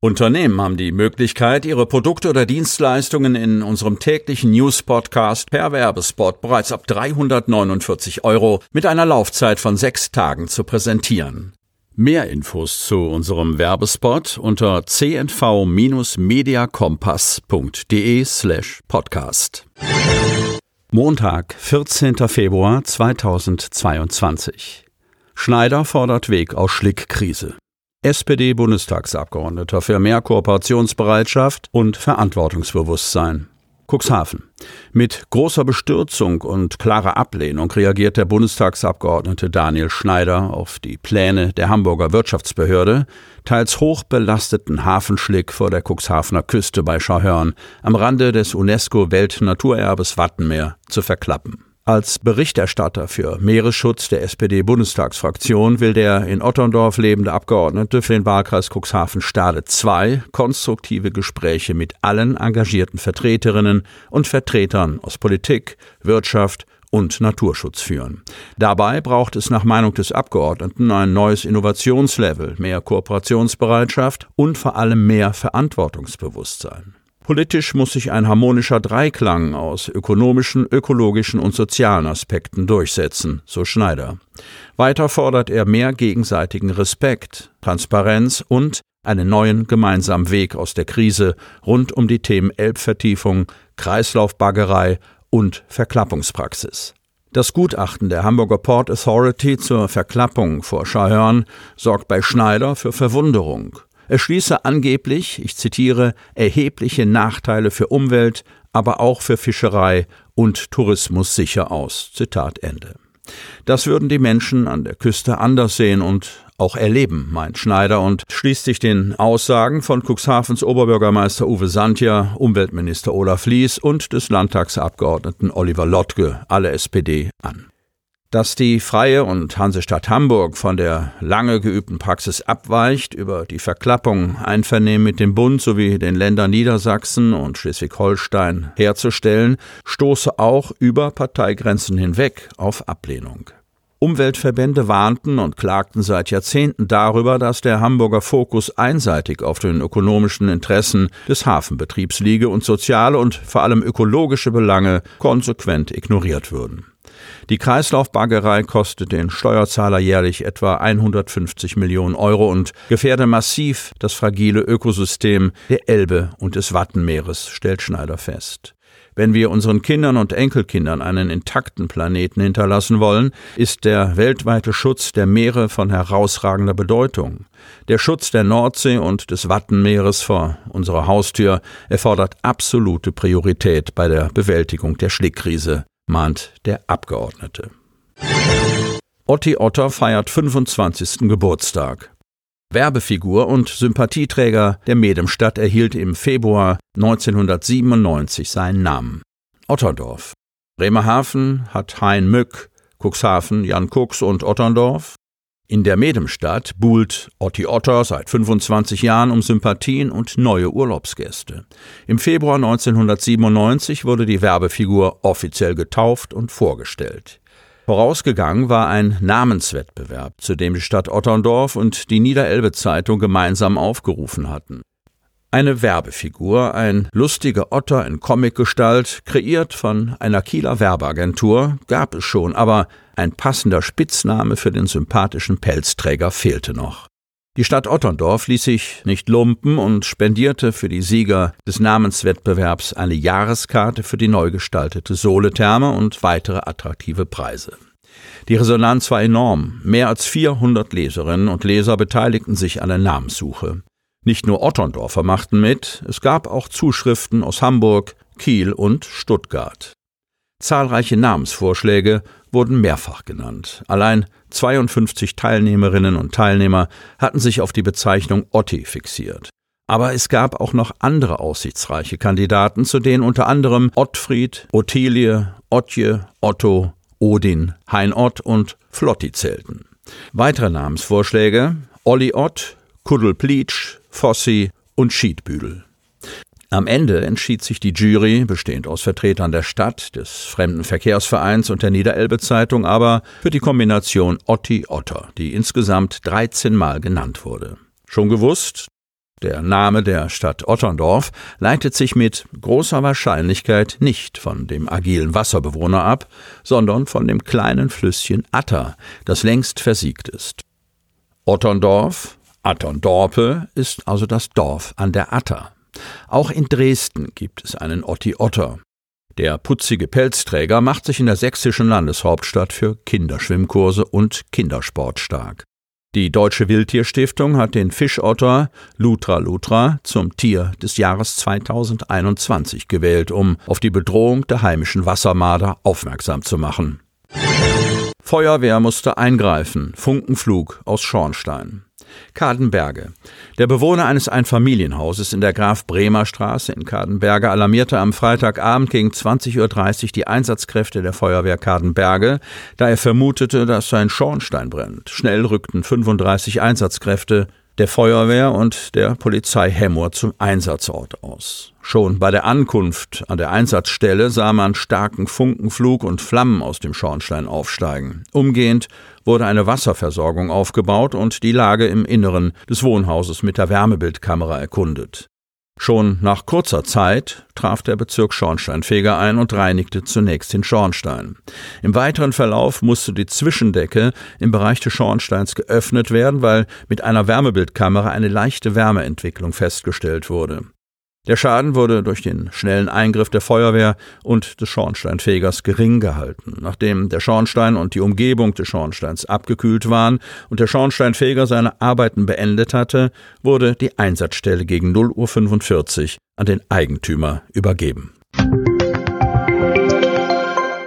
Unternehmen haben die Möglichkeit, ihre Produkte oder Dienstleistungen in unserem täglichen News-Podcast per Werbespot bereits ab 349 Euro mit einer Laufzeit von sechs Tagen zu präsentieren. Mehr Infos zu unserem Werbespot unter cnv-mediakompass.de slash podcast. Montag, 14. Februar 2022. Schneider fordert Weg aus Schlickkrise. SPD-Bundestagsabgeordneter für mehr Kooperationsbereitschaft und Verantwortungsbewusstsein. Cuxhaven. Mit großer Bestürzung und klarer Ablehnung reagiert der Bundestagsabgeordnete Daniel Schneider auf die Pläne der Hamburger Wirtschaftsbehörde, teils hoch belasteten Hafenschlick vor der Cuxhavener Küste bei Schauhörn am Rande des UNESCO-Weltnaturerbes Wattenmeer zu verklappen. Als Berichterstatter für Meeresschutz der SPD-Bundestagsfraktion will der in Otterndorf lebende Abgeordnete für den Wahlkreis Cuxhaven-Stade II konstruktive Gespräche mit allen engagierten Vertreterinnen und Vertretern aus Politik, Wirtschaft und Naturschutz führen. Dabei braucht es nach Meinung des Abgeordneten ein neues Innovationslevel, mehr Kooperationsbereitschaft und vor allem mehr Verantwortungsbewusstsein. Politisch muss sich ein harmonischer Dreiklang aus ökonomischen, ökologischen und sozialen Aspekten durchsetzen, so Schneider. Weiter fordert er mehr gegenseitigen Respekt, Transparenz und einen neuen gemeinsamen Weg aus der Krise rund um die Themen Elbvertiefung, Kreislaufbaggerei und Verklappungspraxis. Das Gutachten der Hamburger Port Authority zur Verklappung vor Schahörn sorgt bei Schneider für Verwunderung. Er schließe angeblich, ich zitiere, erhebliche Nachteile für Umwelt, aber auch für Fischerei und Tourismus sicher aus. Zitat Ende. Das würden die Menschen an der Küste anders sehen und auch erleben, meint Schneider und schließt sich den Aussagen von Cuxhavens Oberbürgermeister Uwe Santja, Umweltminister Olaf Lies und des Landtagsabgeordneten Oliver Lottke, alle SPD, an. Dass die Freie und Hansestadt Hamburg von der lange geübten Praxis abweicht, über die Verklappung Einvernehmen mit dem Bund sowie den Ländern Niedersachsen und Schleswig-Holstein herzustellen, stoße auch über Parteigrenzen hinweg auf Ablehnung. Umweltverbände warnten und klagten seit Jahrzehnten darüber, dass der Hamburger Fokus einseitig auf den ökonomischen Interessen des Hafenbetriebs liege und soziale und vor allem ökologische Belange konsequent ignoriert würden. Die Kreislaufbaggerei kostet den Steuerzahler jährlich etwa 150 Millionen Euro und gefährde massiv das fragile Ökosystem der Elbe und des Wattenmeeres, stellt Schneider fest. Wenn wir unseren Kindern und Enkelkindern einen intakten Planeten hinterlassen wollen, ist der weltweite Schutz der Meere von herausragender Bedeutung. Der Schutz der Nordsee und des Wattenmeeres vor unserer Haustür erfordert absolute Priorität bei der Bewältigung der Schlickkrise mahnt der Abgeordnete. Otti Otter feiert 25. Geburtstag. Werbefigur und Sympathieträger der Medemstadt erhielt im Februar 1997 seinen Namen. Otterndorf. Bremerhaven hat Hein Mück, Cuxhaven Jan Kux und Otterndorf. In der Medemstadt buhlt Otti Otter seit 25 Jahren um Sympathien und neue Urlaubsgäste. Im Februar 1997 wurde die Werbefigur offiziell getauft und vorgestellt. Vorausgegangen war ein Namenswettbewerb, zu dem die Stadt Otterndorf und die Niederelbe Zeitung gemeinsam aufgerufen hatten. Eine Werbefigur, ein lustiger Otter in Comicgestalt, kreiert von einer Kieler Werbeagentur, gab es schon, aber ein passender Spitzname für den sympathischen Pelzträger fehlte noch. Die Stadt Otterndorf ließ sich nicht lumpen und spendierte für die Sieger des Namenswettbewerbs eine Jahreskarte für die neu gestaltete Soletherme und weitere attraktive Preise. Die Resonanz war enorm. Mehr als 400 Leserinnen und Leser beteiligten sich an der Namenssuche. Nicht nur Otterndorfer machten mit, es gab auch Zuschriften aus Hamburg, Kiel und Stuttgart. Zahlreiche Namensvorschläge wurden mehrfach genannt. Allein 52 Teilnehmerinnen und Teilnehmer hatten sich auf die Bezeichnung Otti fixiert. Aber es gab auch noch andere aussichtsreiche Kandidaten, zu denen unter anderem Ottfried, Ottilie, Ottje, Otto Odin, Heinott und Flotti zählten. Weitere Namensvorschläge Olli Ott, Kuddel Pleatsch, Fossi und Schiedbüdel. Am Ende entschied sich die Jury, bestehend aus Vertretern der Stadt, des Fremdenverkehrsvereins und der Niederelbe Zeitung, aber für die Kombination Otti Otter, die insgesamt 13 Mal genannt wurde. Schon gewusst, der Name der Stadt Otterndorf leitet sich mit großer Wahrscheinlichkeit nicht von dem agilen Wasserbewohner ab, sondern von dem kleinen Flüsschen Atter, das längst versiegt ist. Otterndorf, Atterndorpe, ist also das Dorf an der Atter. Auch in Dresden gibt es einen Otti Otter. Der putzige Pelzträger macht sich in der sächsischen Landeshauptstadt für Kinderschwimmkurse und Kindersport stark. Die Deutsche Wildtierstiftung hat den Fischotter Lutra lutra zum Tier des Jahres 2021 gewählt, um auf die Bedrohung der heimischen Wassermarder aufmerksam zu machen. Feuerwehr musste eingreifen. Funkenflug aus Schornstein. Kadenberge. Der Bewohner eines Einfamilienhauses in der Graf Bremer Straße in Kadenberge alarmierte am Freitagabend gegen 20.30 Uhr die Einsatzkräfte der Feuerwehr Kadenberge, da er vermutete, dass sein Schornstein brennt. Schnell rückten 35 Einsatzkräfte der Feuerwehr und der Polizei Hemmoor zum Einsatzort aus. Schon bei der Ankunft an der Einsatzstelle sah man starken Funkenflug und Flammen aus dem Schornstein aufsteigen. Umgehend wurde eine Wasserversorgung aufgebaut und die Lage im Inneren des Wohnhauses mit der Wärmebildkamera erkundet. Schon nach kurzer Zeit traf der Bezirk Schornsteinfeger ein und reinigte zunächst den Schornstein. Im weiteren Verlauf musste die Zwischendecke im Bereich des Schornsteins geöffnet werden, weil mit einer Wärmebildkamera eine leichte Wärmeentwicklung festgestellt wurde. Der Schaden wurde durch den schnellen Eingriff der Feuerwehr und des Schornsteinfegers gering gehalten. Nachdem der Schornstein und die Umgebung des Schornsteins abgekühlt waren und der Schornsteinfeger seine Arbeiten beendet hatte, wurde die Einsatzstelle gegen 0.45 Uhr an den Eigentümer übergeben.